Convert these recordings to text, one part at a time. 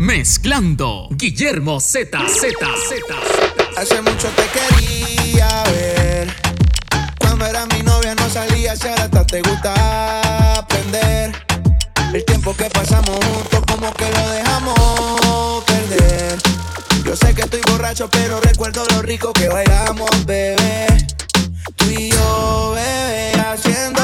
mezclando Guillermo Z, Z, Z. Hace mucho te quería ver. Cuando era mi novia no salía, si ahora hasta te gusta aprender. El tiempo que pasamos juntos, como que lo dejamos perder. Yo sé que estoy borracho, pero recuerdo lo rico que bailamos, bebé. Tú y yo, bebé, haciendo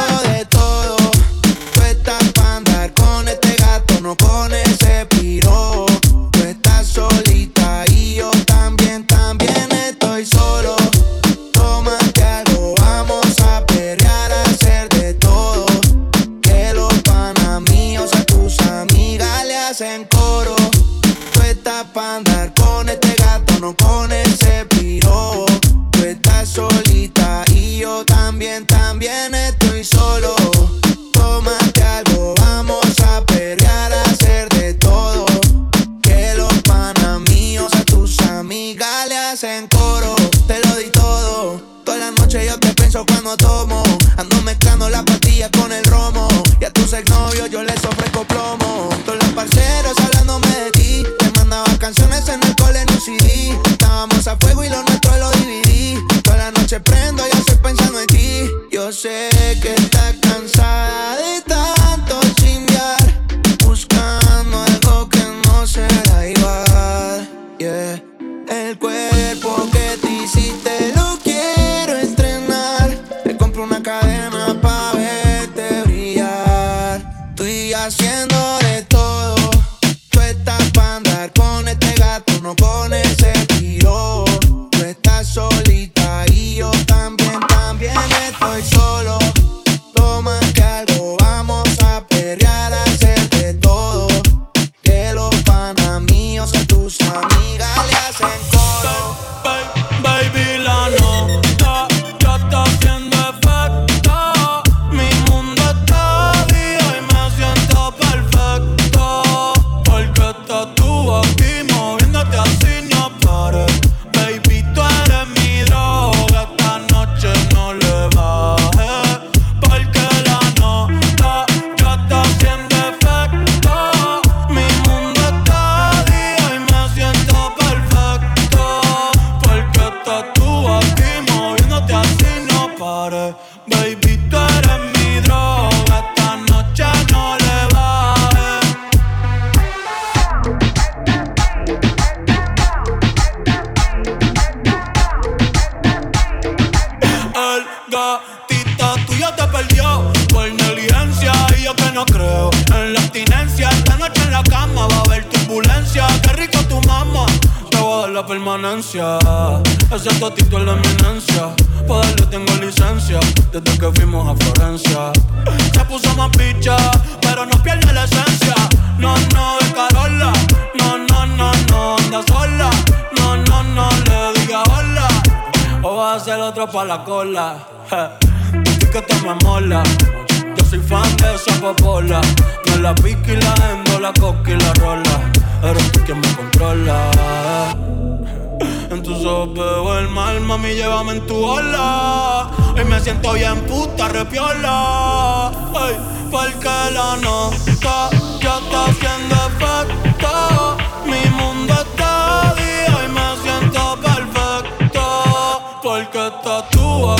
que tatúa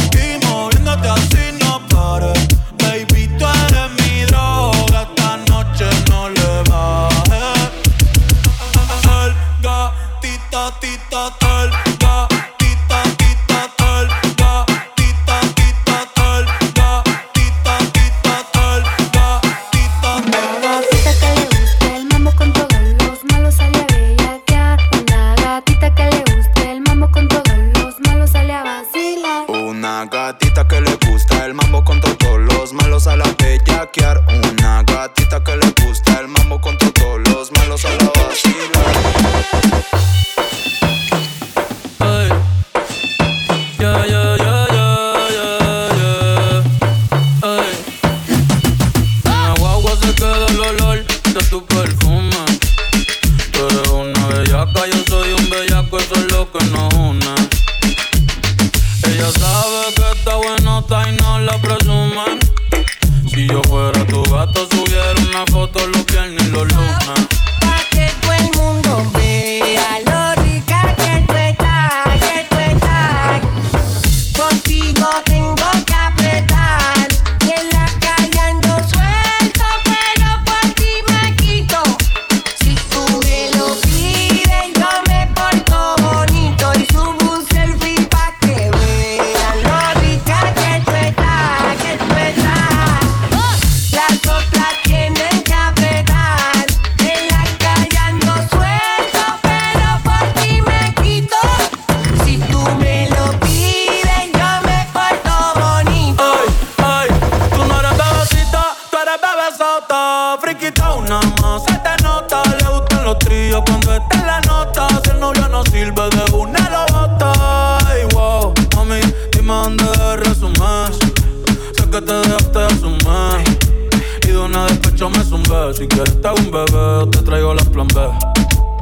si quieres te hago un bebé, te traigo las plan B.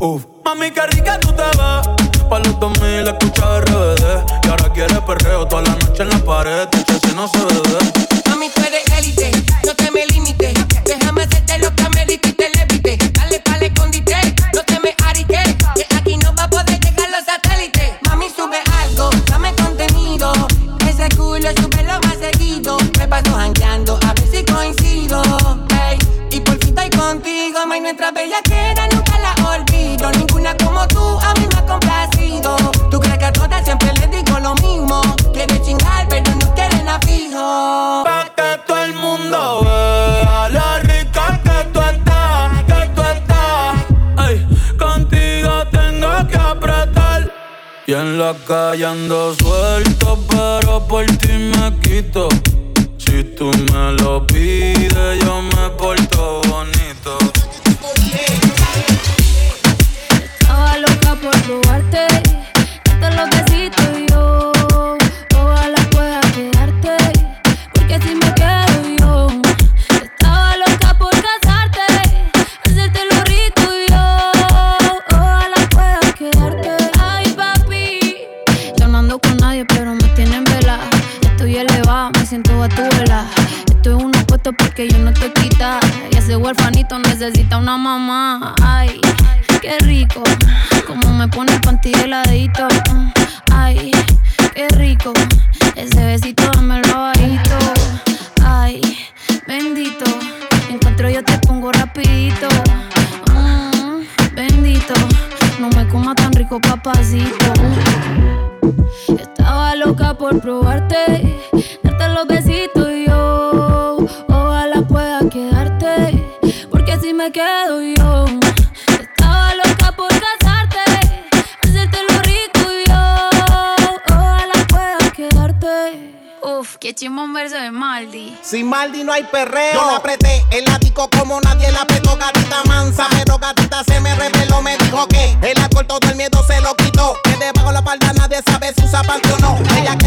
Uf. Mami, qué rica tú te ves. Pa' los 2000 escucha RBD. Y ahora quieres perreo toda la noche en la pared. Este te si no se bebe. la calle ando suelto, pero por ti me quito. Si tú me lo pides quedo yo. Estaba loca por casarte, hacerte lo rico y yo. Ojalá pueda quedarte. Uf, qué chimón verso de Maldi. Sin Maldi no hay perreo. Yo la apreté el ático como nadie la apretó. Gatita mansa, pero gatita se me reveló. Me dijo que el alcohol todo el miedo se lo quitó. Que debajo la palda nadie sabe si usa panty o no. Ella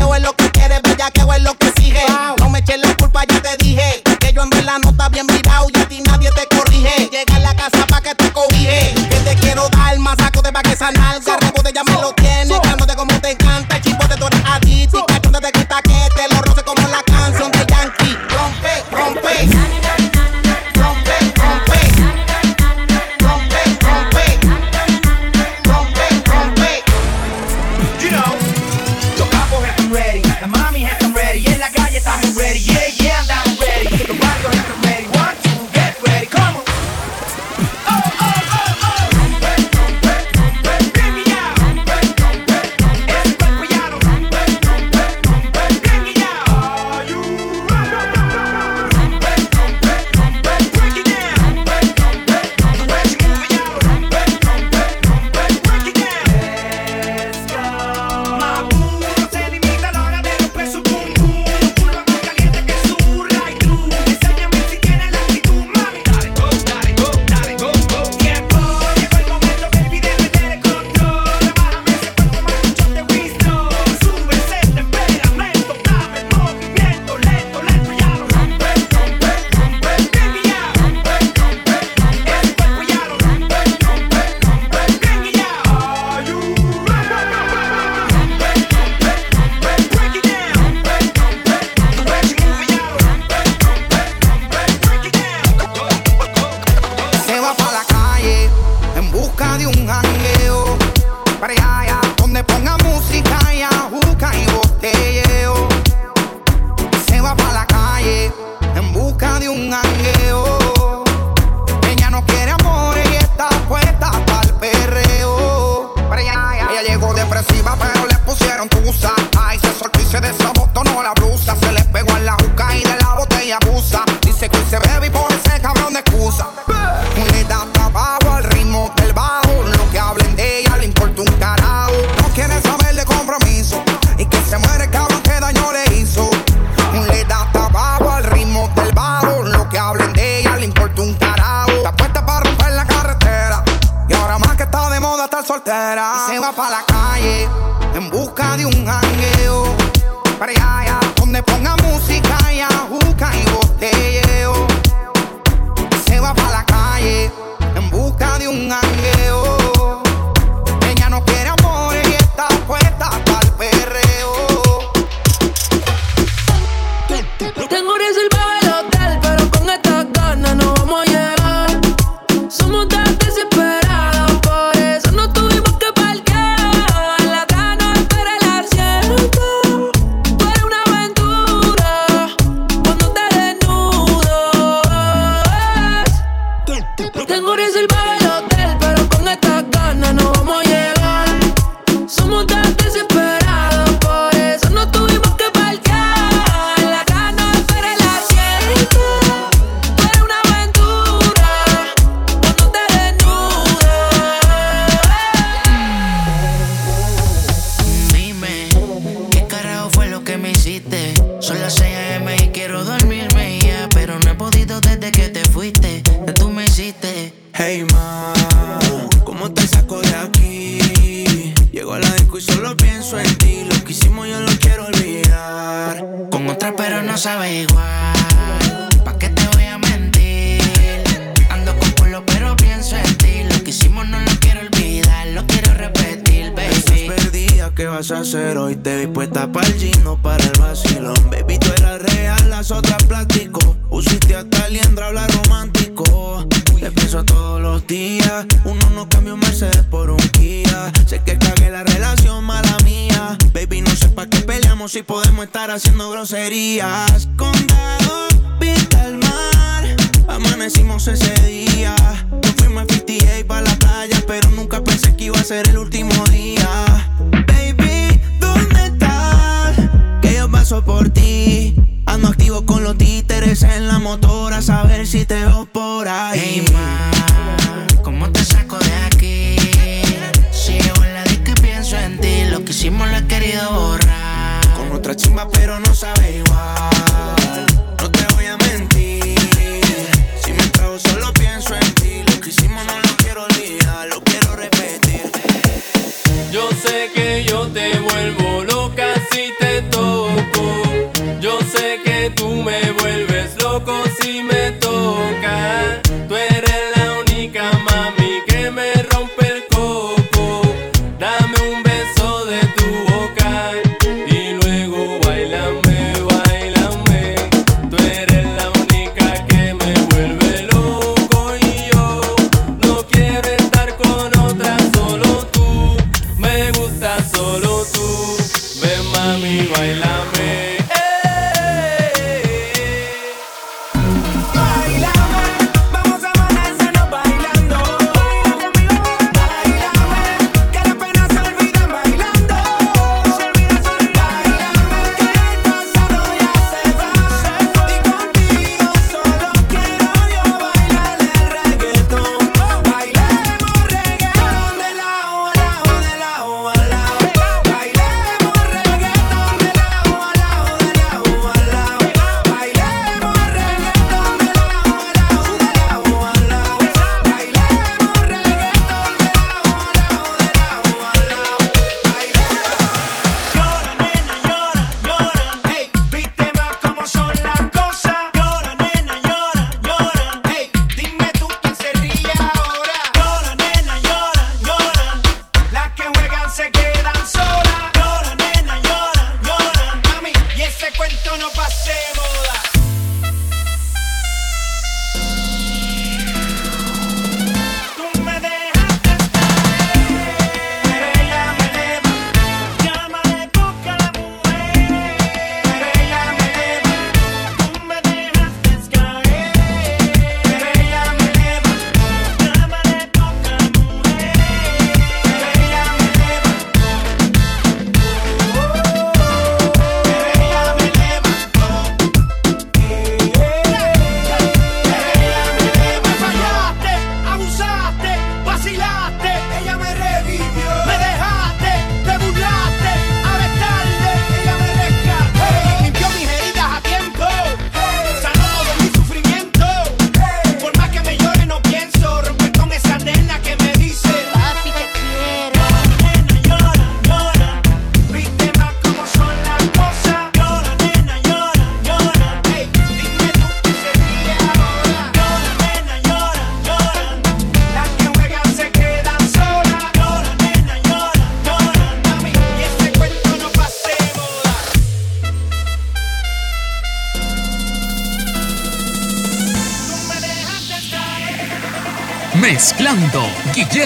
tú me vuelves loco si me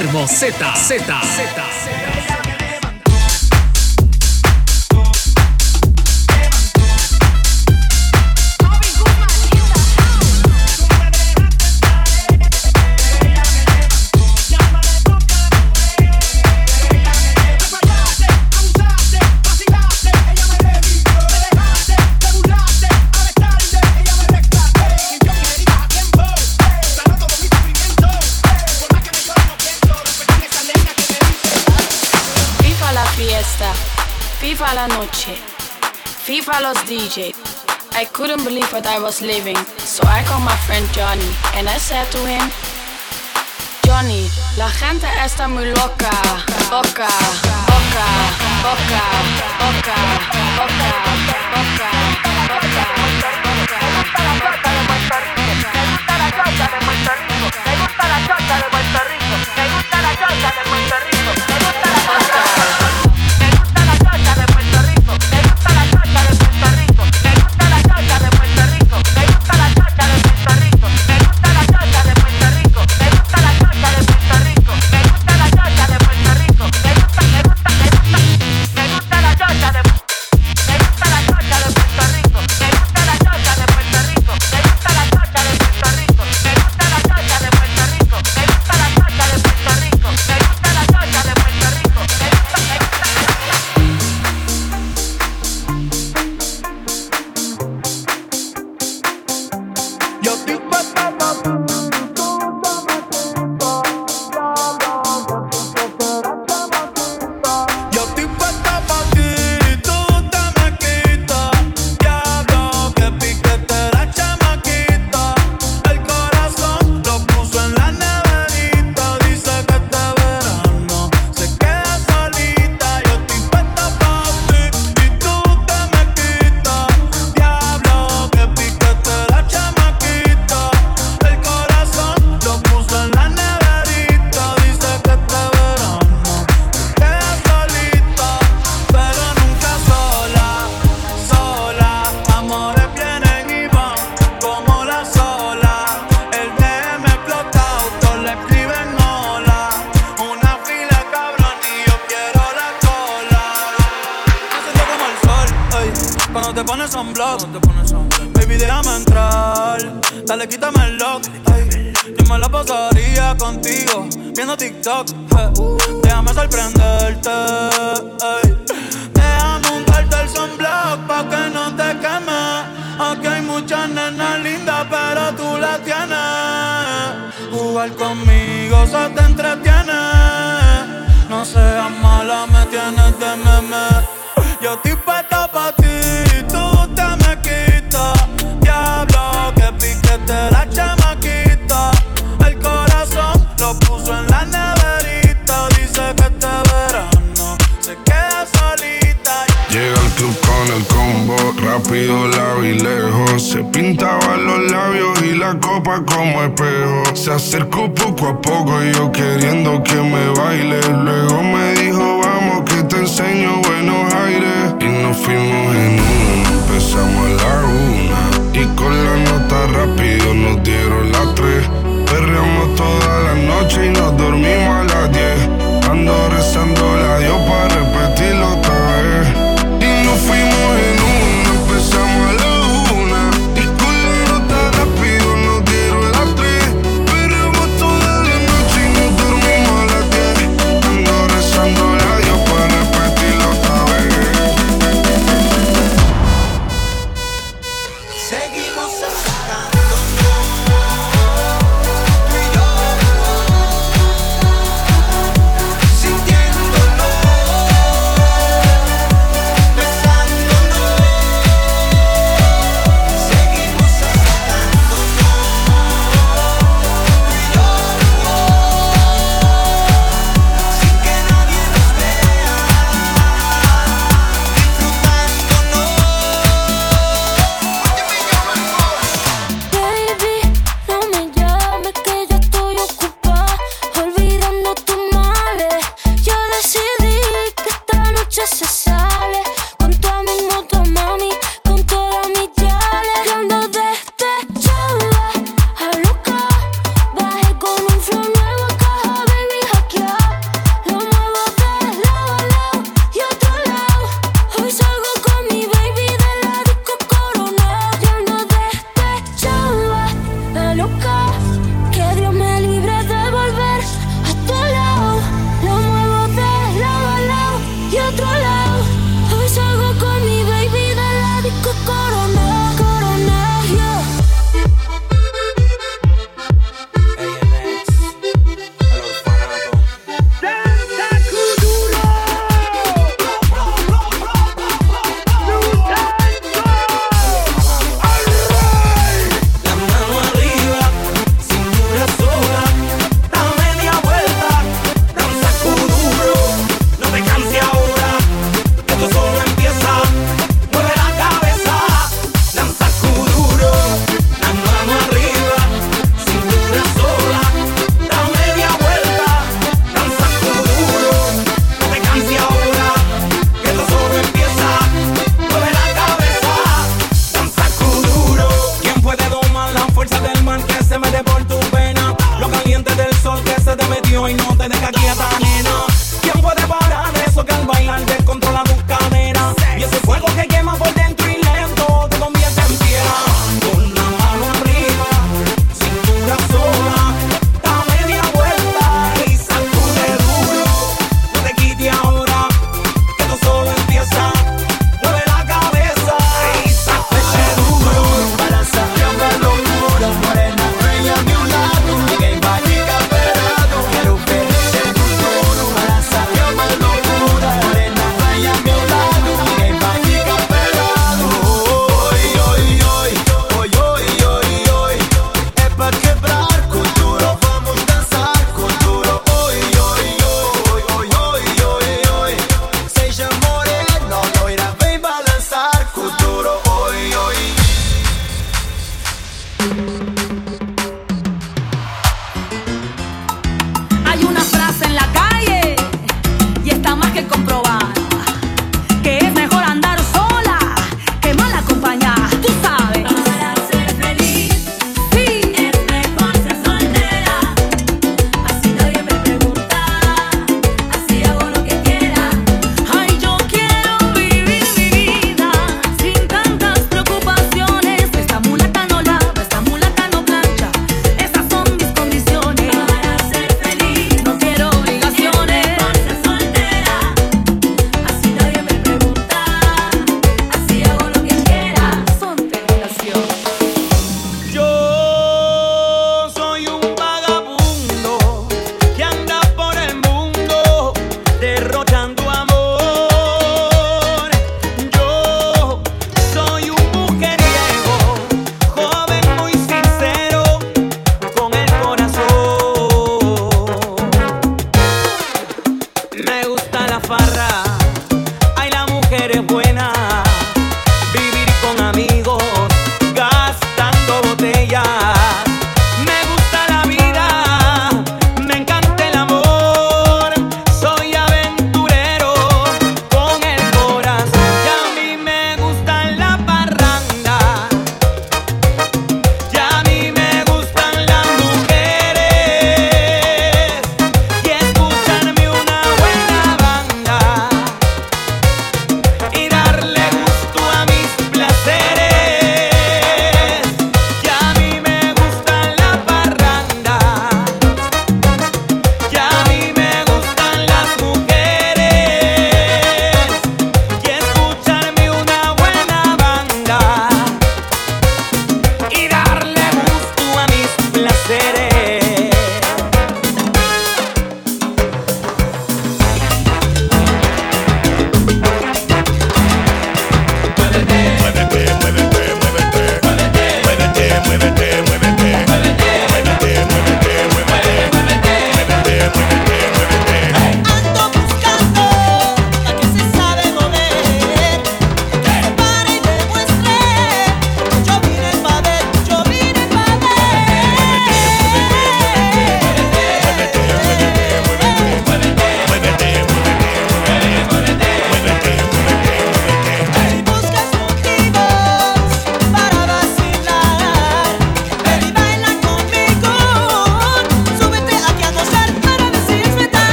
Palermo Z. Z. Z. Carlos DJ. I couldn't believe what I was living, so I called my friend Johnny and I said to him, Johnny, la gente está muy loca, loca, loca, loca, loca, loca, loca, loca, loca. loca. conmigo se te entretiene. No seas mala, me tienes de miedo como espejo. Se acercó poco a poco y yo queriendo que me baile. Luego me dijo, vamos que te enseño buenos aires. Y nos fuimos en uno, empezamos a la una. Y con la nota rápido nos dieron las tres. Perreamos toda la noche y nos dormimos a las diez. Ando rezando la Dios para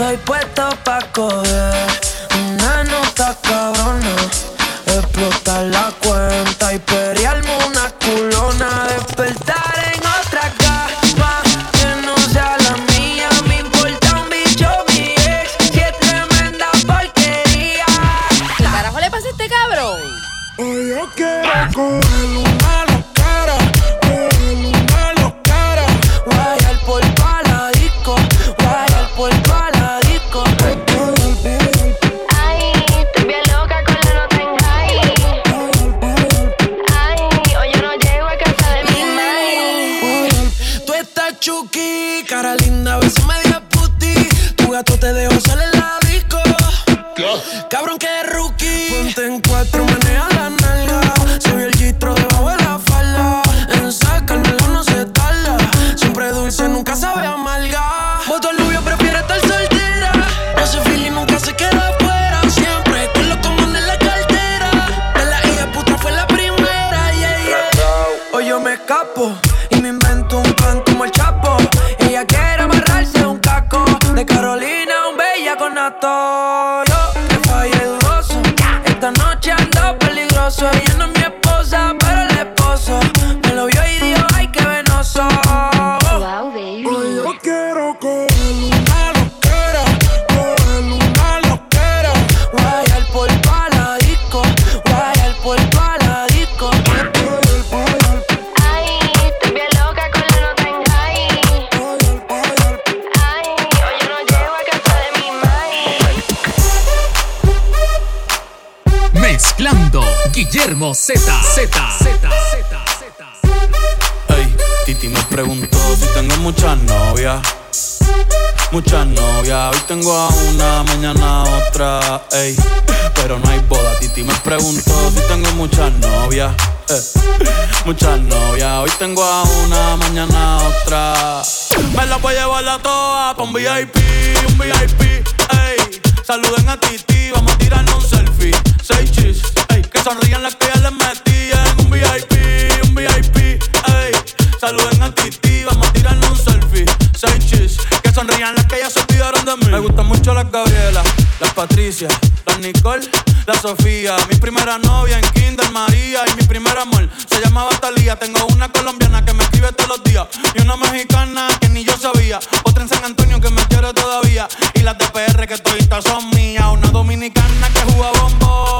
Estoy puesto pa' coger una nota cabrona, explotar la cuenta y pelearme una culona, despertar. Guillermo Z. Z. Z. Ey, Titi me preguntó si tengo muchas novias. Muchas novias, hoy tengo a una, mañana otra, ey. Pero no hay boda, Titi me preguntó si tengo muchas novias. eh. Muchas novias, hoy tengo a una, mañana otra. Me la voy a llevar a todas pa' un VIP, un VIP, ey. Saluden a Titi, vamos a tirarnos un selfie. Seis chis, sonrían las que ya les metí en un VIP, un VIP, ey. Saluden a Titi, vamos a tirarnos un selfie. Seis chis, que sonrían las que ya se olvidaron de mí. Me gustan mucho las Gabriela, las Patricia, las Nicole, la Sofía. Mi primera novia en Kinder María y mi primer amor se llamaba Talía. Tengo una colombiana que me escribe todos los días y una mexicana que ni yo sabía. Otra en San Antonio que me quiere todavía y las de PR que toditas son mías. Una dominicana que juega bombón,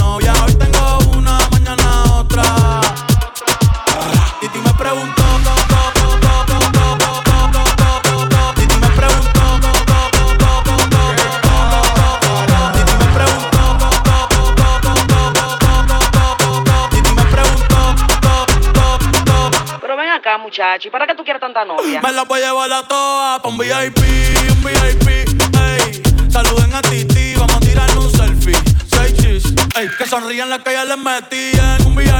muchacho, ¿y para qué tú quieres tanta novia? Me la voy a llevar a todas pa' un VIP, un VIP, ey. Saluden a Titi, vamos a tirarle un selfie. Seis chis, ey. Que sonrían las que ya les metí en un VIP,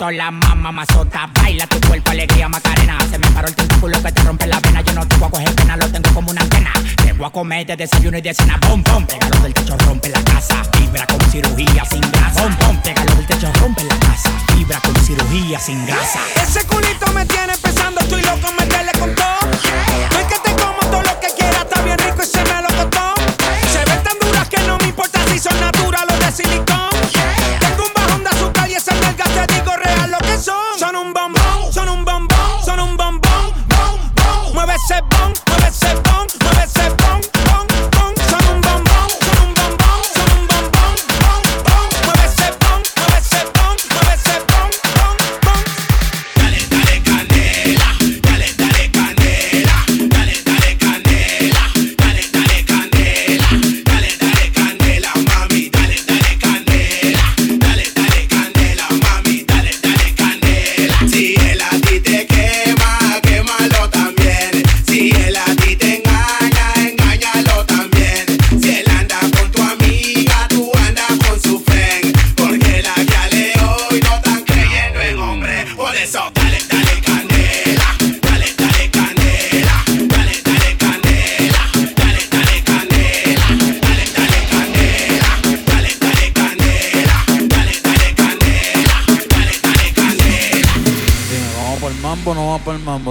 la mamá mazota. Baila tu cuerpo, alegría, macarena. Se me paró el tentáculo que te rompe la vena. Yo no te voy a coger pena, lo tengo como una antena. Te voy a comer de desayuno y de cena. Bom, bom, pégalo del techo, rompe la casa. Vibra con cirugía sin grasa. Bom, bom, pégalo del techo, rompe la casa. Vibra con cirugía sin grasa. Ese culito me tiene pensando, estoy loco, meterle con todo. No es que te como todo lo que quiera, está bien rico y se me lo costó. Se ven tan duras que no me importa si son naturales o de silicón. son. Son un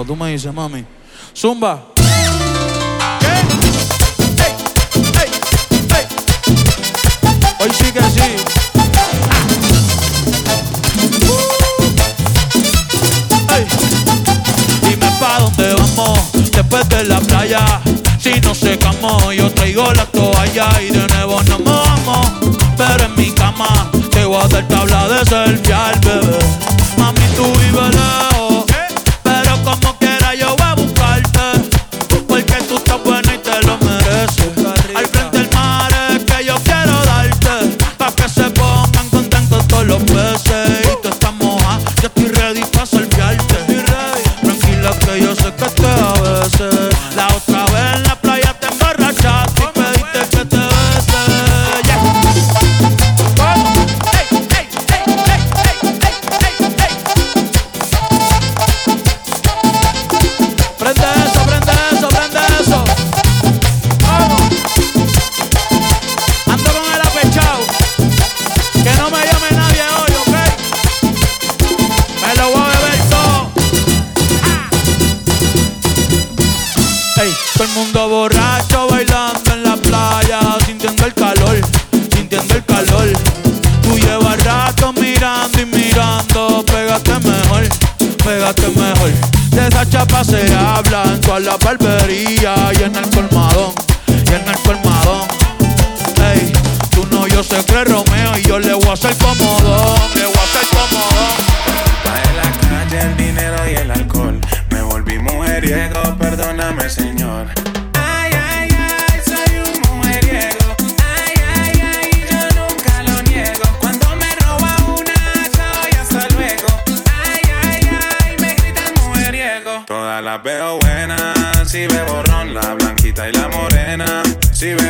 Tú me dices, mami. Zumba. Hoy sí que sí. Hey. Dime pa' dónde vamos después de la playa. Si no se camó, yo traigo la toalla y de nuevo nos vamos. Pero en mi cama te voy a hacer tabla de selfie.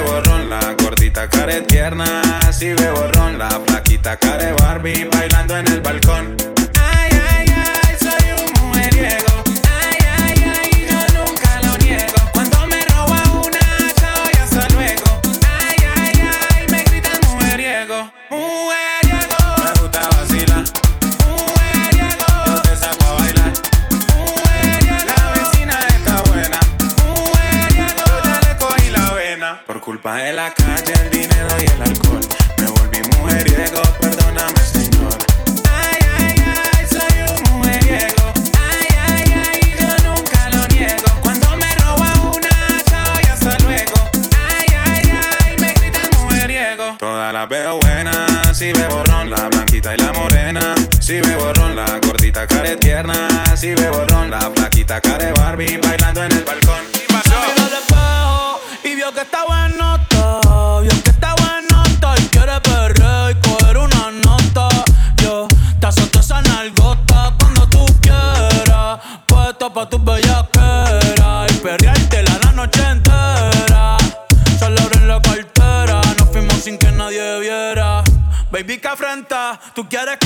borrón, la gordita care tierna. Así ve borrón, la flaquita care Barbie bailando en el balcón. Ay, ay, ay, soy un mujeriego. Es la calle, el dinero y el alcohol. Me volví mujeriego, perdóname, señor. Ay, ay, ay, soy un mujeriego. Ay, ay, ay, yo nunca lo niego. Cuando me roba una, chao y hasta luego. Ay, ay, ay, me gritan mujeriego. Todas las veo buenas, si bebo ron, la blanquita y la morena. Si bebo ron, la gordita care tierna. Si bebo ron, la flaquita care Barbie bailando en el balcón. to get a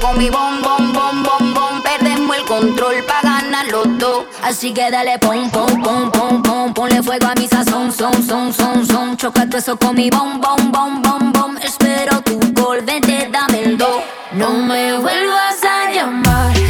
Con mi bom, bom, bom, bom, bom. Perdemos el control pa' ganar los dos. Así que dale pom, pom, pom, pom, pom. Ponle fuego a mi sazón, son, son, son, son. Choca todo eso con mi bom, bom, bom, bom, bom. Espero tu gol, vente, dame el do No me vuelvas a llamar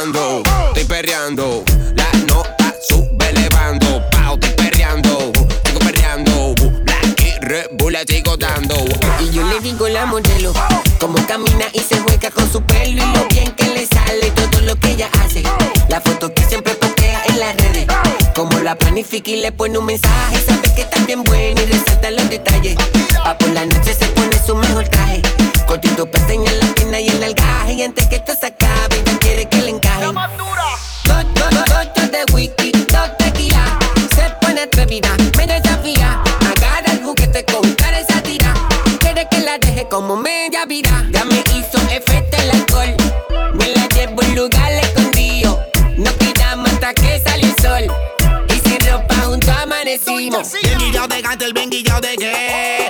perreando, estoy perreando. La nota sube elevando, pao, estoy perreando, sigo perreando. Black y Red la sigo dando. Y yo le digo la modelo, como camina y se juega con su pelo y lo bien que le sale todo lo que ella hace. La foto que siempre postea en las redes. Como la planifica y le pone un mensaje, sabe que está bien buena y resalta los detalles. Pa' por la noche se pone su mejor traje, cortito pestañas en la y el algaje y antes que te saque como media vida. Ya me hizo efecto el alcohol. Me la llevo en lugar escondido. Nos quedamos hasta que salió el sol. Y sin ropa juntos amanecimos. Benguillao de gante, el benguillao de qué.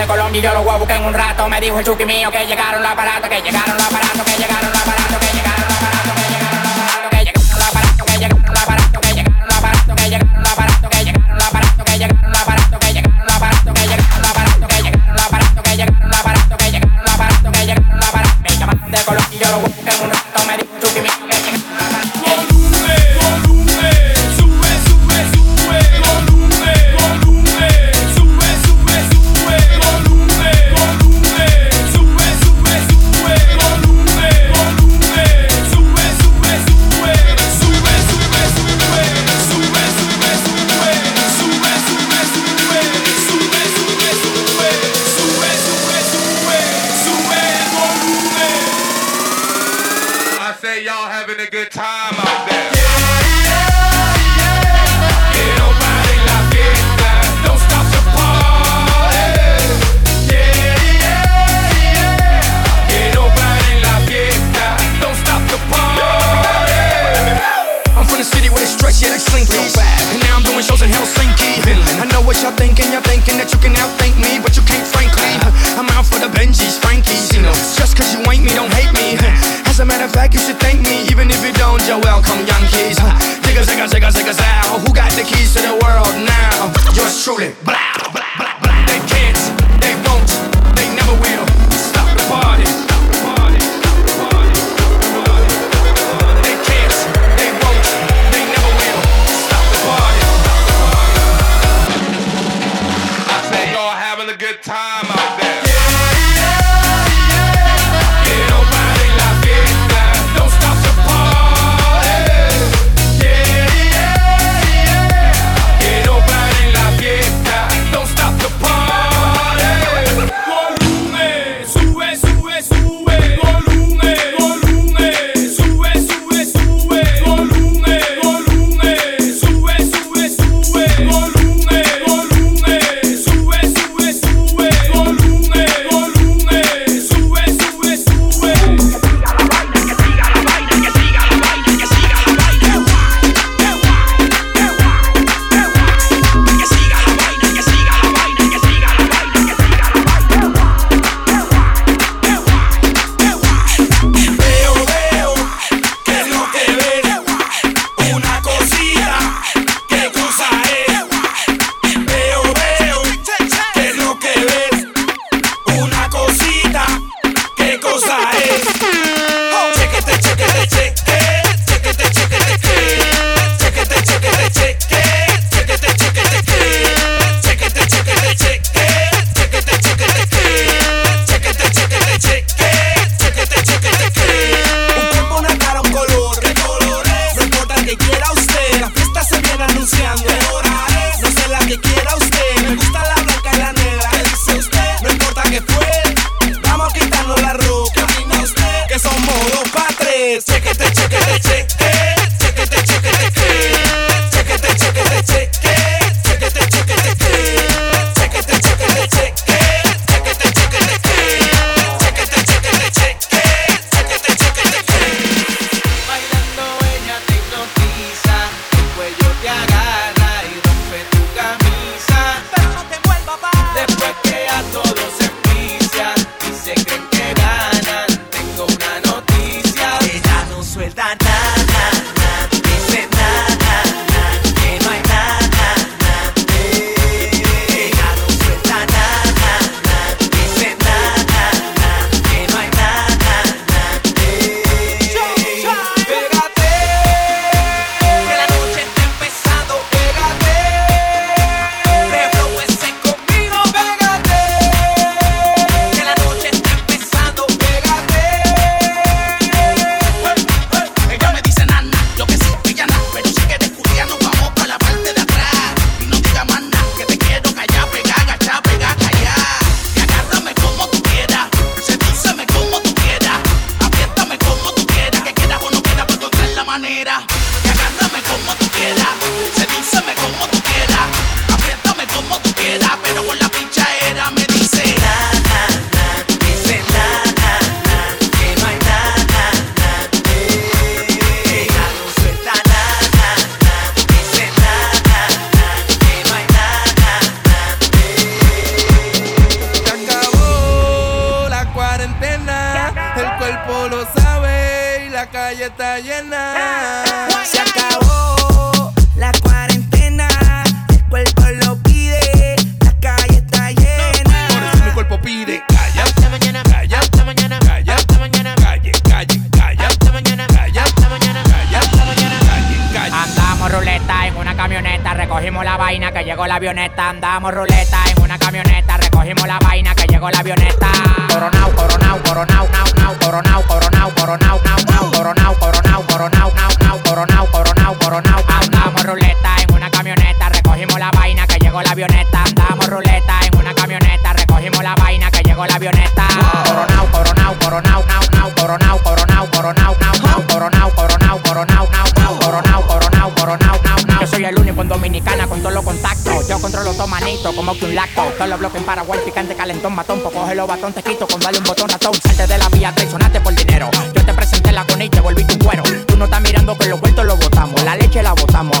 de Colombia y yo los voy a buscar en un rato. Me dijo el chuki mío que llegaron los aparatos, que llegaron los aparatos, que llegaron los aparatos, que llegaron. Llegó la avioneta, coronao, como que un lacto. Solo bloque en Paraguay, picante, calentón, matón. Poco los batón, te quito con darle un botón ratón. Salte de la vía, traicionaste por dinero. Yo te presenté la cone y te volví tu cuero. Tú no estás mirando que los vueltos lo botamos. La leche la botamos.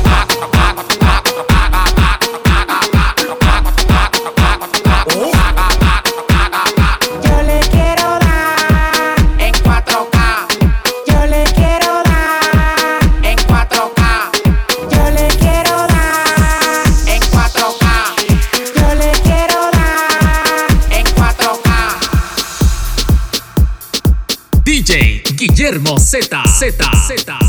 Guillermo Z. Z. Z.